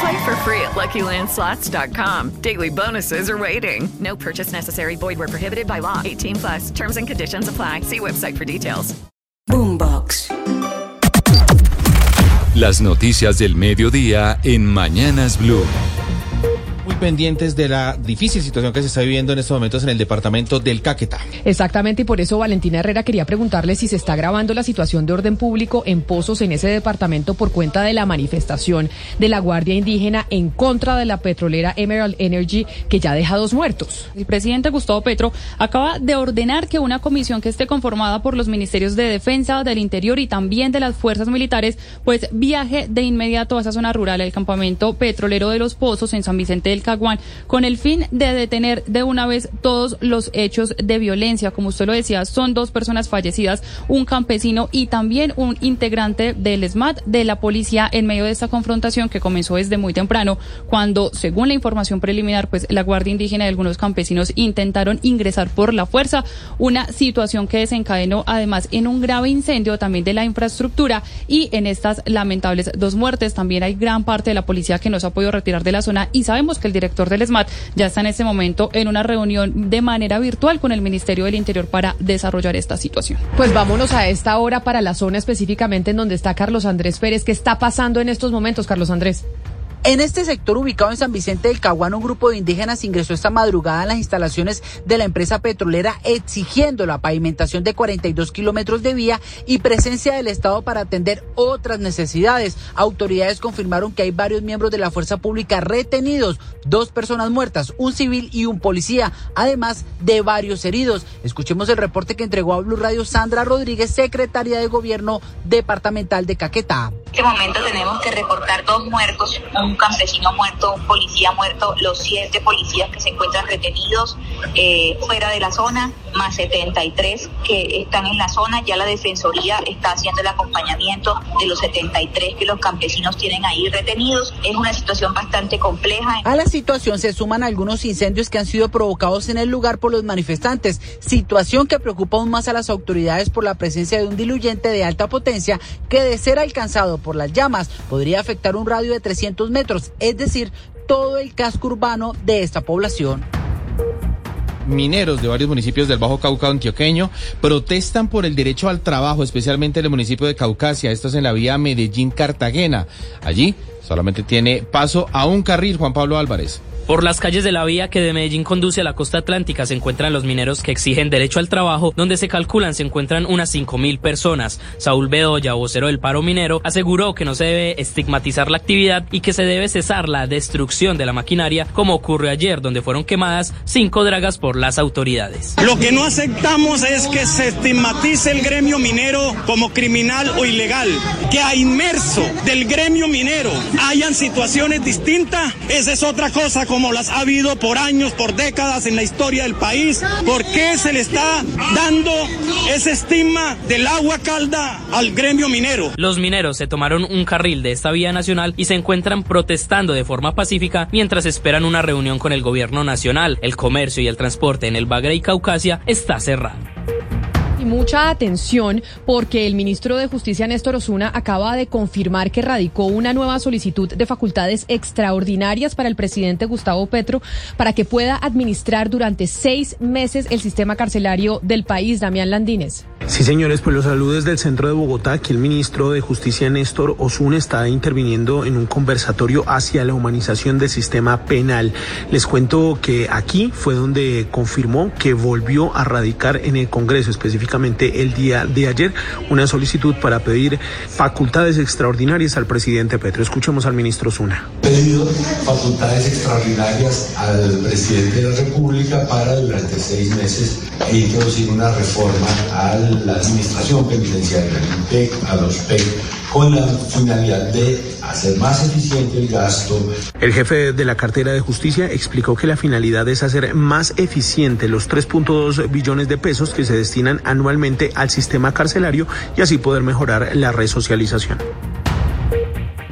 Play for free at LuckyLandSlots.com. Daily bonuses are waiting. No purchase necessary. Void where prohibited by law. 18 plus. Terms and conditions apply. See website for details. Boombox. Las noticias del mediodía en Mañanas Blue. Pendientes de la difícil situación que se está viviendo en estos momentos en el departamento del Caquetá. Exactamente, y por eso Valentina Herrera quería preguntarle si se está grabando la situación de orden público en pozos en ese departamento por cuenta de la manifestación de la Guardia Indígena en contra de la petrolera Emerald Energy que ya deja dos muertos. El presidente Gustavo Petro acaba de ordenar que una comisión que esté conformada por los ministerios de Defensa, del Interior y también de las fuerzas militares, pues viaje de inmediato a esa zona rural, el campamento petrolero de los Pozos en San Vicente del Con el fin de detener de una vez todos los hechos de violencia. Como usted lo decía, son dos personas fallecidas, un campesino y también un integrante del SMAT de la policía en medio de esta confrontación que comenzó desde muy temprano, cuando, según la información preliminar, pues la Guardia Indígena y algunos campesinos intentaron ingresar por la fuerza, una situación que desencadenó además en un grave incendio también de la infraestructura y en estas lamentables dos muertes. También hay gran parte de la policía que no se ha podido retirar de la zona y sabemos que el director del SMAT ya está en este momento en una reunión de manera virtual con el Ministerio del Interior para desarrollar esta situación. Pues vámonos a esta hora para la zona específicamente en donde está Carlos Andrés Pérez. ¿Qué está pasando en estos momentos, Carlos Andrés? En este sector ubicado en San Vicente del Caguán, un grupo de indígenas ingresó esta madrugada en las instalaciones de la empresa petrolera exigiendo la pavimentación de 42 kilómetros de vía y presencia del Estado para atender otras necesidades. Autoridades confirmaron que hay varios miembros de la fuerza pública retenidos, dos personas muertas, un civil y un policía, además de varios heridos. Escuchemos el reporte que entregó a Blue Radio Sandra Rodríguez, secretaria de Gobierno Departamental de Caquetá. Este momento tenemos que reportar dos muertos, un campesino muerto, un policía muerto, los siete policías que se encuentran retenidos eh, fuera de la zona, más 73 que están en la zona. Ya la Defensoría está haciendo el acompañamiento de los 73 que los campesinos tienen ahí retenidos. Es una situación bastante compleja. A la situación se suman algunos incendios que han sido provocados en el lugar por los manifestantes, situación que preocupa aún más a las autoridades por la presencia de un diluyente de alta potencia que de ser alcanzado por las llamas podría afectar un radio de 300 metros, es decir, todo el casco urbano de esta población. Mineros de varios municipios del Bajo Cauca antioqueño protestan por el derecho al trabajo, especialmente en el municipio de Caucasia. Esto es en la vía Medellín-Cartagena. Allí solamente tiene paso a un carril, Juan Pablo Álvarez. Por las calles de la vía que de Medellín conduce a la costa atlántica se encuentran los mineros que exigen derecho al trabajo, donde se calculan se encuentran unas 5.000 personas. Saúl Bedoya, vocero del paro minero, aseguró que no se debe estigmatizar la actividad y que se debe cesar la destrucción de la maquinaria, como ocurrió ayer, donde fueron quemadas cinco dragas por las autoridades. Lo que no aceptamos es que se estigmatice el gremio minero como criminal o ilegal, que a inmerso del gremio minero hayan situaciones distintas, esa es otra cosa como las ha habido por años, por décadas en la historia del país. ¿Por qué se le está dando ese estigma del agua calda al gremio minero? Los mineros se tomaron un carril de esta vía nacional y se encuentran protestando de forma pacífica mientras esperan una reunión con el gobierno nacional. El comercio y el transporte en el Bagre y Caucasia está cerrado. Y mucha atención porque el ministro de Justicia Néstor Osuna acaba de confirmar que radicó una nueva solicitud de facultades extraordinarias para el presidente Gustavo Petro para que pueda administrar durante seis meses el sistema carcelario del país. Damián Landines. Sí, señores, pues los saludos del centro de Bogotá. Aquí el ministro de Justicia Néstor Osuna está interviniendo en un conversatorio hacia la humanización del sistema penal. Les cuento que aquí fue donde confirmó que volvió a radicar en el Congreso específicamente específicamente el día de ayer una solicitud para pedir facultades extraordinarias al presidente Petro. Escuchemos al ministro Zuna. Pedido facultades extraordinarias al presidente de la República para durante seis meses introducir una reforma a la administración penitenciaria, al INPEC, a los PEC, con la finalidad de hacer más eficiente el gasto. El jefe de la cartera de justicia explicó que la finalidad es hacer más eficiente los 3.2 billones de pesos que se destinan anualmente al sistema carcelario y así poder mejorar la resocialización.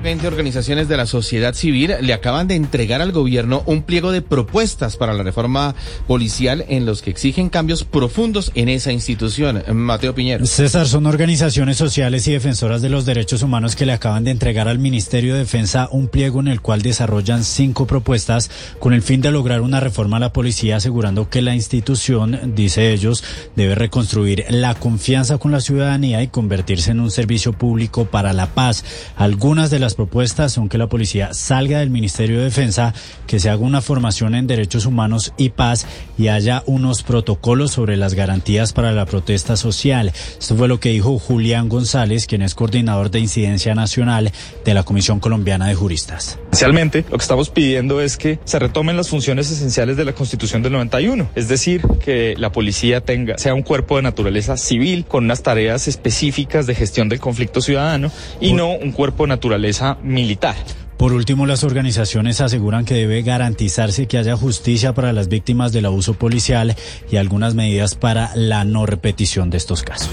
20 organizaciones de la sociedad civil le acaban de entregar al gobierno un pliego de propuestas para la reforma policial en los que exigen cambios profundos en esa institución. Mateo Piñero. César, son organizaciones sociales y defensoras de los derechos humanos que le acaban de entregar al Ministerio de Defensa un pliego en el cual desarrollan cinco propuestas con el fin de lograr una reforma a la policía asegurando que la institución, dice ellos, debe reconstruir la confianza con la ciudadanía y convertirse en un servicio público para la paz. Algunas de las propuestas son que la policía salga del Ministerio de Defensa, que se haga una formación en derechos humanos y paz y haya unos protocolos sobre las garantías para la protesta social. Esto fue lo que dijo Julián González, quien es coordinador de incidencia nacional de la Comisión Colombiana de Juristas. Esencialmente, lo que estamos pidiendo es que se retomen las funciones esenciales de la Constitución del 91, es decir, que la policía tenga sea un cuerpo de naturaleza civil con unas tareas específicas de gestión del conflicto ciudadano y no un cuerpo de naturaleza militar. Por último, las organizaciones aseguran que debe garantizarse que haya justicia para las víctimas del abuso policial y algunas medidas para la no repetición de estos casos.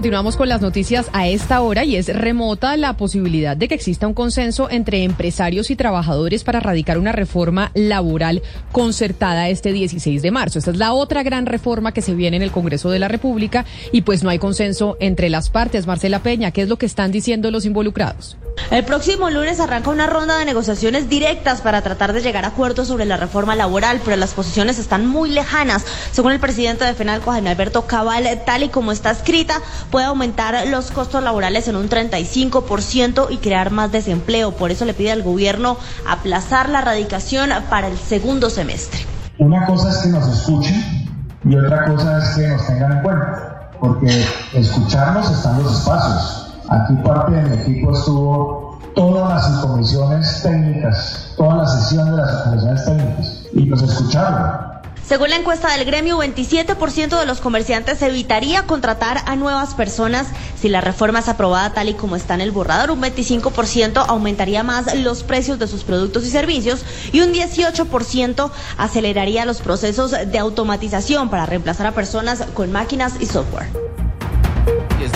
Continuamos con las noticias a esta hora y es remota la posibilidad de que exista un consenso entre empresarios y trabajadores para radicar una reforma laboral concertada este 16 de marzo. Esta es la otra gran reforma que se viene en el Congreso de la República y pues no hay consenso entre las partes. Marcela Peña, ¿qué es lo que están diciendo los involucrados? El próximo lunes arranca una ronda de negociaciones directas para tratar de llegar a acuerdos sobre la reforma laboral, pero las posiciones están muy lejanas. Según el presidente de FENALCO, Jaime Alberto Cabal, tal y como está escrita, puede aumentar los costos laborales en un 35% y crear más desempleo. Por eso le pide al gobierno aplazar la radicación para el segundo semestre. Una cosa es que nos escuchen y otra cosa es que nos tengan en cuenta, porque escucharnos están los espacios. Aquí parte de mi equipo estuvo todas las comisiones técnicas, todas las sesiones de las comisiones técnicas y nos escucharon según la encuesta del gremio, 27% de los comerciantes evitaría contratar a nuevas personas si la reforma es aprobada tal y como está en el borrador. Un 25% aumentaría más los precios de sus productos y servicios y un 18% aceleraría los procesos de automatización para reemplazar a personas con máquinas y software.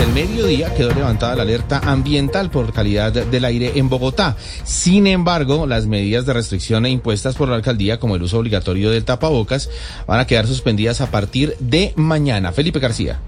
El mediodía quedó levantada la alerta ambiental por calidad del aire en Bogotá. Sin embargo, las medidas de restricción impuestas por la alcaldía, como el uso obligatorio del tapabocas, van a quedar suspendidas a partir de mañana. Felipe García.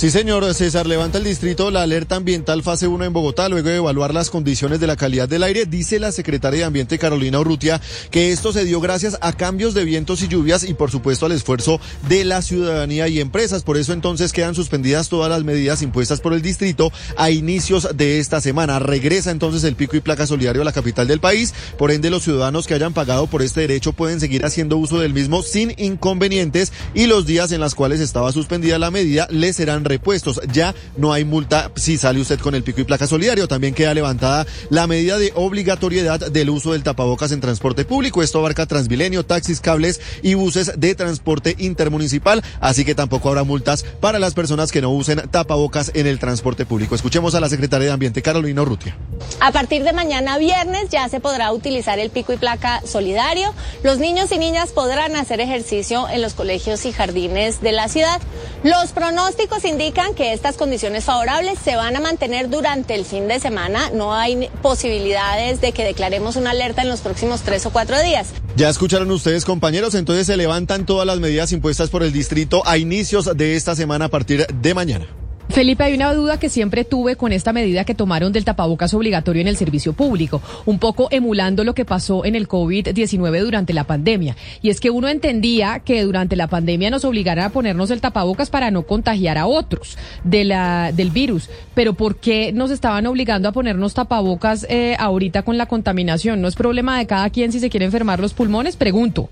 Sí, señor César, levanta el distrito la alerta ambiental fase 1 en Bogotá luego de evaluar las condiciones de la calidad del aire. Dice la secretaria de Ambiente Carolina Urrutia que esto se dio gracias a cambios de vientos y lluvias y por supuesto al esfuerzo de la ciudadanía y empresas. Por eso entonces quedan suspendidas todas las medidas impuestas por el distrito a inicios de esta semana. Regresa entonces el pico y placa solidario a la capital del país. Por ende, los ciudadanos que hayan pagado por este derecho pueden seguir haciendo uso del mismo sin inconvenientes y los días en los cuales estaba suspendida la medida les serán repuestos. Ya no hay multa si sale usted con el pico y placa solidario. También queda levantada la medida de obligatoriedad del uso del tapabocas en transporte público. Esto abarca Transmilenio, taxis, cables y buses de transporte intermunicipal. Así que tampoco habrá multas para las personas que no usen tapabocas en el transporte público. Escuchemos a la secretaria de Ambiente, Carolina Urrutia. A partir de mañana viernes ya se podrá utilizar el pico y placa solidario. Los niños y niñas podrán hacer ejercicio en los colegios y jardines de la ciudad. Los pronósticos indican que estas condiciones favorables se van a mantener durante el fin de semana. No hay posibilidades de que declaremos una alerta en los próximos tres o cuatro días. Ya escucharon ustedes, compañeros, entonces se levantan todas las medidas impuestas por el distrito a inicios de esta semana a partir de mañana. Felipe, hay una duda que siempre tuve con esta medida que tomaron del tapabocas obligatorio en el servicio público, un poco emulando lo que pasó en el COVID-19 durante la pandemia. Y es que uno entendía que durante la pandemia nos obligaran a ponernos el tapabocas para no contagiar a otros de la, del virus. Pero ¿por qué nos estaban obligando a ponernos tapabocas eh, ahorita con la contaminación? ¿No es problema de cada quien si se quiere enfermar los pulmones? Pregunto.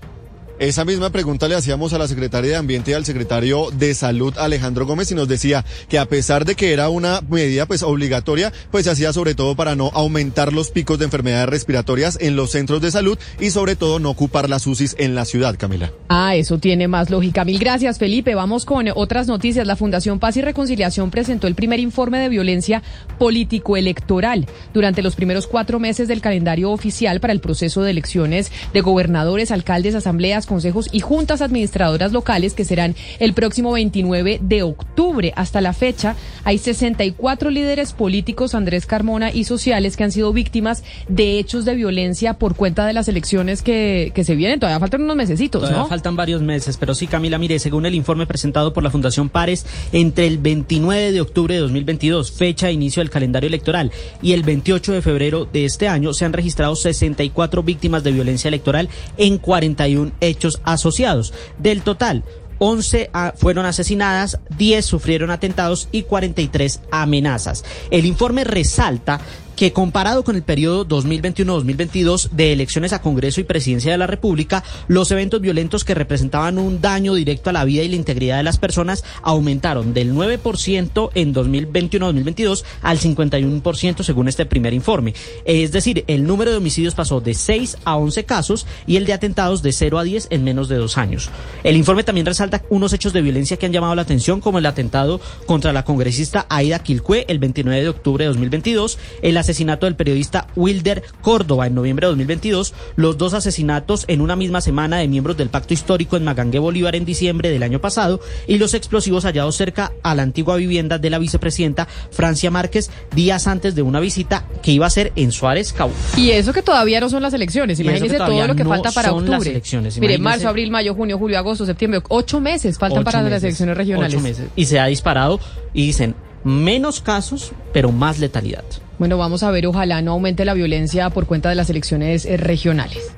Esa misma pregunta le hacíamos a la secretaria de Ambiente y al secretario de Salud, Alejandro Gómez, y nos decía que a pesar de que era una medida pues obligatoria, pues se hacía sobre todo para no aumentar los picos de enfermedades respiratorias en los centros de salud y sobre todo no ocupar las UCIs en la ciudad, Camila. Ah, eso tiene más lógica. Mil gracias, Felipe. Vamos con otras noticias. La Fundación Paz y Reconciliación presentó el primer informe de violencia político-electoral durante los primeros cuatro meses del calendario oficial para el proceso de elecciones de gobernadores, alcaldes, asambleas, consejos y juntas administradoras locales que serán el próximo 29 de octubre. Hasta la fecha hay 64 líderes políticos, Andrés Carmona, y sociales que han sido víctimas de hechos de violencia por cuenta de las elecciones que, que se vienen. Todavía faltan unos mesecitos, Todavía ¿no? faltan varios meses, pero sí, Camila, mire, según el informe presentado por la Fundación Pares, entre el 29 de octubre de 2022, fecha de inicio del calendario electoral, y el 28 de febrero de este año, se han registrado 64 víctimas de violencia electoral en 41 hechos asociados. Del total, 11 a- fueron asesinadas, 10 sufrieron atentados y 43 amenazas. El informe resalta que comparado con el periodo 2021-2022 de elecciones a Congreso y Presidencia de la República, los eventos violentos que representaban un daño directo a la vida y la integridad de las personas aumentaron del 9% en 2021-2022 al 51% según este primer informe. Es decir, el número de homicidios pasó de 6 a 11 casos y el de atentados de 0 a 10 en menos de dos años. El informe también resalta unos hechos de violencia que han llamado la atención, como el atentado contra la congresista Aida Quilcue el 29 de octubre de 2022, el asesinato del periodista Wilder Córdoba en noviembre de 2022, los dos asesinatos en una misma semana de miembros del pacto histórico en Magangue Bolívar en diciembre del año pasado y los explosivos hallados cerca a la antigua vivienda de la vicepresidenta Francia Márquez días antes de una visita que iba a ser en Suárez Cabo. Y eso que todavía no son las elecciones. Imagínese todo lo que no falta para son octubre. las elecciones, Mire, marzo, abril, mayo, junio, julio, agosto, septiembre. Ocho meses faltan Ocho para las elecciones regionales. ocho meses. Y se ha disparado y dicen menos casos, pero más letalidad. Bueno, vamos a ver, ojalá no aumente la violencia por cuenta de las elecciones eh, regionales.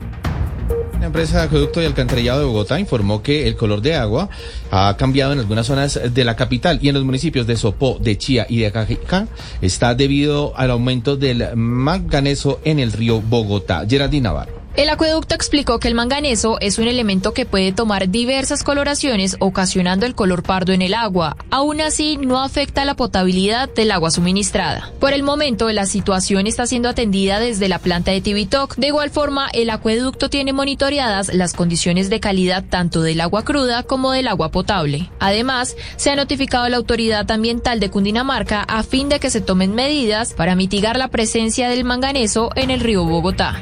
La empresa de acueducto y alcantarillado de Bogotá informó que el color de agua ha cambiado en algunas zonas de la capital y en los municipios de Sopó, de Chía y de Cajicá está debido al aumento del manganeso en el río Bogotá. Geraldine Navarro. El acueducto explicó que el manganeso es un elemento que puede tomar diversas coloraciones, ocasionando el color pardo en el agua. Aún así, no afecta la potabilidad del agua suministrada. Por el momento, la situación está siendo atendida desde la planta de Tibitoc. De igual forma, el acueducto tiene monitoreadas las condiciones de calidad tanto del agua cruda como del agua potable. Además, se ha notificado a la autoridad ambiental de Cundinamarca a fin de que se tomen medidas para mitigar la presencia del manganeso en el río Bogotá.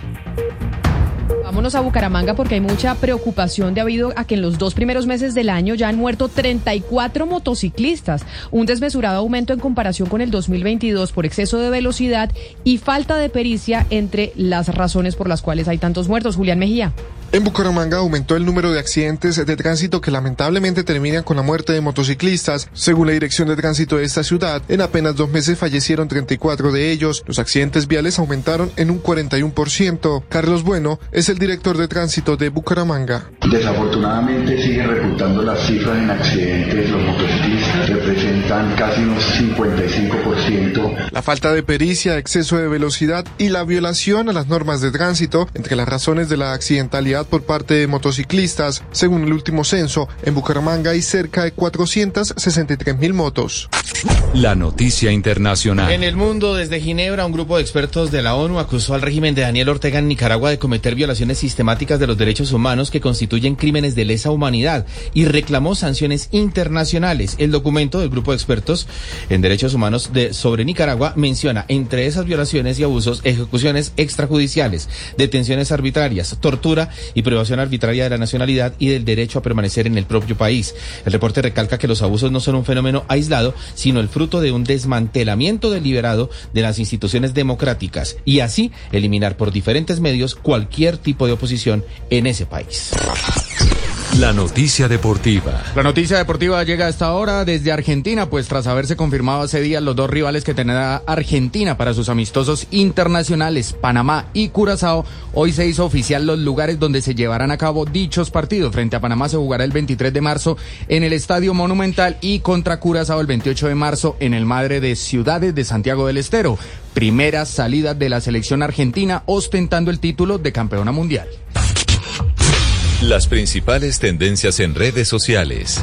Vámonos a Bucaramanga porque hay mucha preocupación debido a que en los dos primeros meses del año ya han muerto 34 motociclistas, un desmesurado aumento en comparación con el 2022 por exceso de velocidad y falta de pericia entre las razones por las cuales hay tantos muertos. Julián Mejía. En Bucaramanga aumentó el número de accidentes de tránsito que lamentablemente terminan con la muerte de motociclistas. Según la Dirección de Tránsito de esta ciudad, en apenas dos meses fallecieron 34 de ellos. Los accidentes viales aumentaron en un 41%. Carlos Bueno es el director de tránsito de Bucaramanga. Desafortunadamente siguen repuntando las cifras en accidentes. Los motociclistas representan casi un 55%. La falta de pericia, exceso de velocidad y la violación a las normas de tránsito entre las razones de la accidentalidad por parte de motociclistas. Según el último censo, en Bucaramanga hay cerca de 463 mil motos. La noticia internacional. En el mundo, desde Ginebra, un grupo de expertos de la ONU acusó al régimen de Daniel Ortega en Nicaragua de cometer violaciones sistemáticas de los derechos humanos que constituyen crímenes de lesa humanidad y reclamó sanciones internacionales. El documento del grupo de expertos en derechos humanos sobre Nicaragua menciona entre esas violaciones y abusos ejecuciones extrajudiciales, detenciones arbitrarias, tortura y privación arbitraria de la nacionalidad y del derecho a permanecer en el propio país. El reporte recalca que los abusos no son un fenómeno aislado, sino el fruto de un desmantelamiento deliberado de las instituciones democráticas y así eliminar por diferentes medios cualquier tipo de oposición en ese país. La noticia deportiva. La noticia deportiva llega a esta hora desde Argentina, pues tras haberse confirmado hace días los dos rivales que tendrá Argentina para sus amistosos internacionales, Panamá y Curazao, hoy se hizo oficial los lugares donde se llevarán a cabo dichos partidos. Frente a Panamá se jugará el 23 de marzo en el Estadio Monumental y contra Curazao el 28 de marzo en el Madre de Ciudades de Santiago del Estero. Primera salida de la selección argentina ostentando el título de campeona mundial. Las principales tendencias en redes sociales.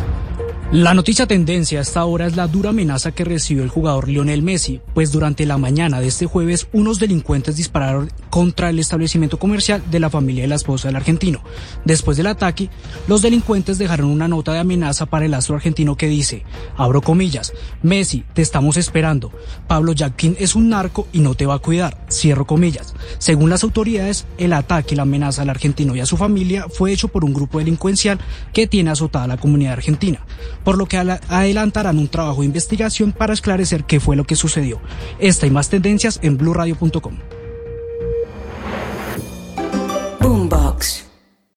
La noticia tendencia a esta hora es la dura amenaza que recibió el jugador Lionel Messi, pues durante la mañana de este jueves unos delincuentes dispararon contra el establecimiento comercial de la familia de la esposa del argentino. Después del ataque, los delincuentes dejaron una nota de amenaza para el astro argentino que dice, abro comillas, Messi, te estamos esperando. Pablo Jacquín es un narco y no te va a cuidar, cierro comillas. Según las autoridades, el ataque y la amenaza al argentino y a su familia fue hecho por un grupo delincuencial que tiene azotada a la comunidad argentina por lo que adelantarán un trabajo de investigación para esclarecer qué fue lo que sucedió. Esta y más tendencias en blurradio.com.